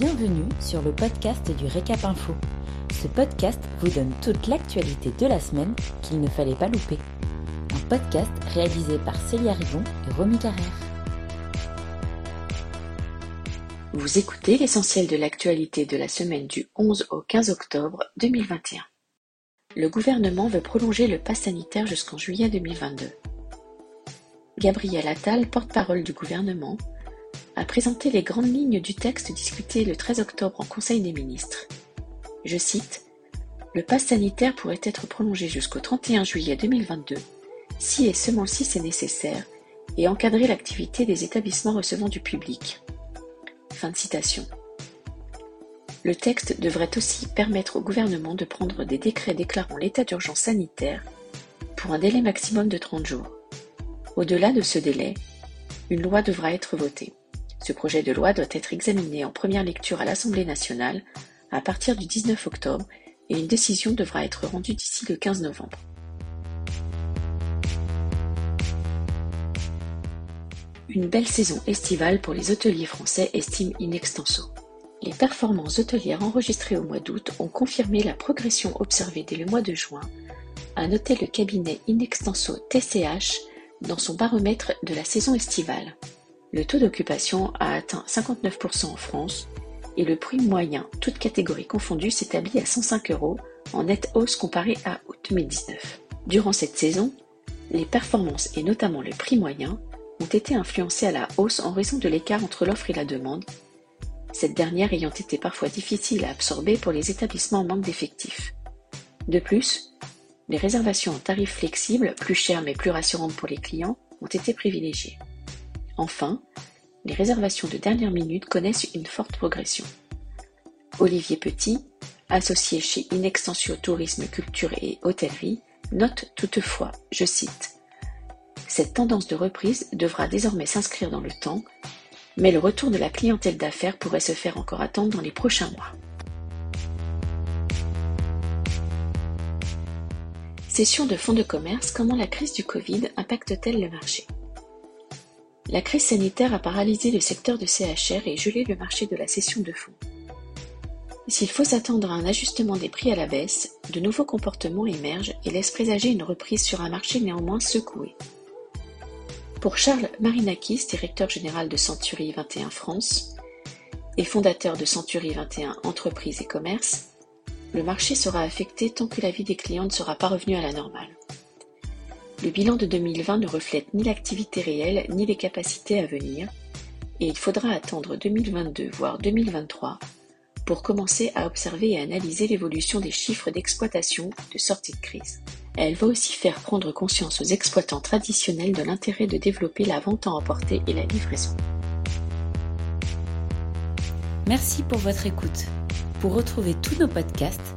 Bienvenue sur le podcast du Récap Info. Ce podcast vous donne toute l'actualité de la semaine qu'il ne fallait pas louper. Un podcast réalisé par Célia Rivon et Romy Carrère. Vous écoutez l'essentiel de l'actualité de la semaine du 11 au 15 octobre 2021. Le gouvernement veut prolonger le pass sanitaire jusqu'en juillet 2022. Gabriel Attal, porte-parole du gouvernement, a présenté les grandes lignes du texte discuté le 13 octobre en Conseil des ministres. Je cite Le pass sanitaire pourrait être prolongé jusqu'au 31 juillet 2022, si et seulement si c'est nécessaire, et encadrer l'activité des établissements recevant du public. Fin de citation. Le texte devrait aussi permettre au gouvernement de prendre des décrets déclarant l'état d'urgence sanitaire pour un délai maximum de 30 jours. Au-delà de ce délai, une loi devra être votée. Ce projet de loi doit être examiné en première lecture à l'Assemblée nationale à partir du 19 octobre et une décision devra être rendue d'ici le 15 novembre. Une belle saison estivale pour les hôteliers français estime Inextenso. Les performances hôtelières enregistrées au mois d'août ont confirmé la progression observée dès le mois de juin, a noté le cabinet Inextenso TCH dans son baromètre de la saison estivale. Le taux d'occupation a atteint 59% en France et le prix moyen, toutes catégories confondues, s'établit à 105 euros, en nette hausse comparée à août 2019. Durant cette saison, les performances et notamment le prix moyen ont été influencés à la hausse en raison de l'écart entre l'offre et la demande, cette dernière ayant été parfois difficile à absorber pour les établissements en manque d'effectifs. De plus, les réservations en tarifs flexibles, plus chères mais plus rassurantes pour les clients, ont été privilégiées. Enfin, les réservations de dernière minute connaissent une forte progression. Olivier Petit, associé chez Inextensio Tourisme, Culture et Hôtellerie, note toutefois, je cite, Cette tendance de reprise devra désormais s'inscrire dans le temps, mais le retour de la clientèle d'affaires pourrait se faire encore attendre dans les prochains mois. Session de fonds de commerce, comment la crise du Covid impacte-t-elle le marché? La crise sanitaire a paralysé le secteur de CHR et gelé le marché de la cession de fonds. S'il faut s'attendre à un ajustement des prix à la baisse, de nouveaux comportements émergent et laissent présager une reprise sur un marché néanmoins secoué. Pour Charles Marinakis, directeur général de Century 21 France et fondateur de Century 21 Entreprises et Commerce, le marché sera affecté tant que la vie des clients ne sera pas revenue à la normale. Le bilan de 2020 ne reflète ni l'activité réelle ni les capacités à venir, et il faudra attendre 2022 voire 2023 pour commencer à observer et analyser l'évolution des chiffres d'exploitation de sortie de crise. Elle va aussi faire prendre conscience aux exploitants traditionnels de l'intérêt de développer la vente en emporter et la livraison. Merci pour votre écoute. Pour retrouver tous nos podcasts,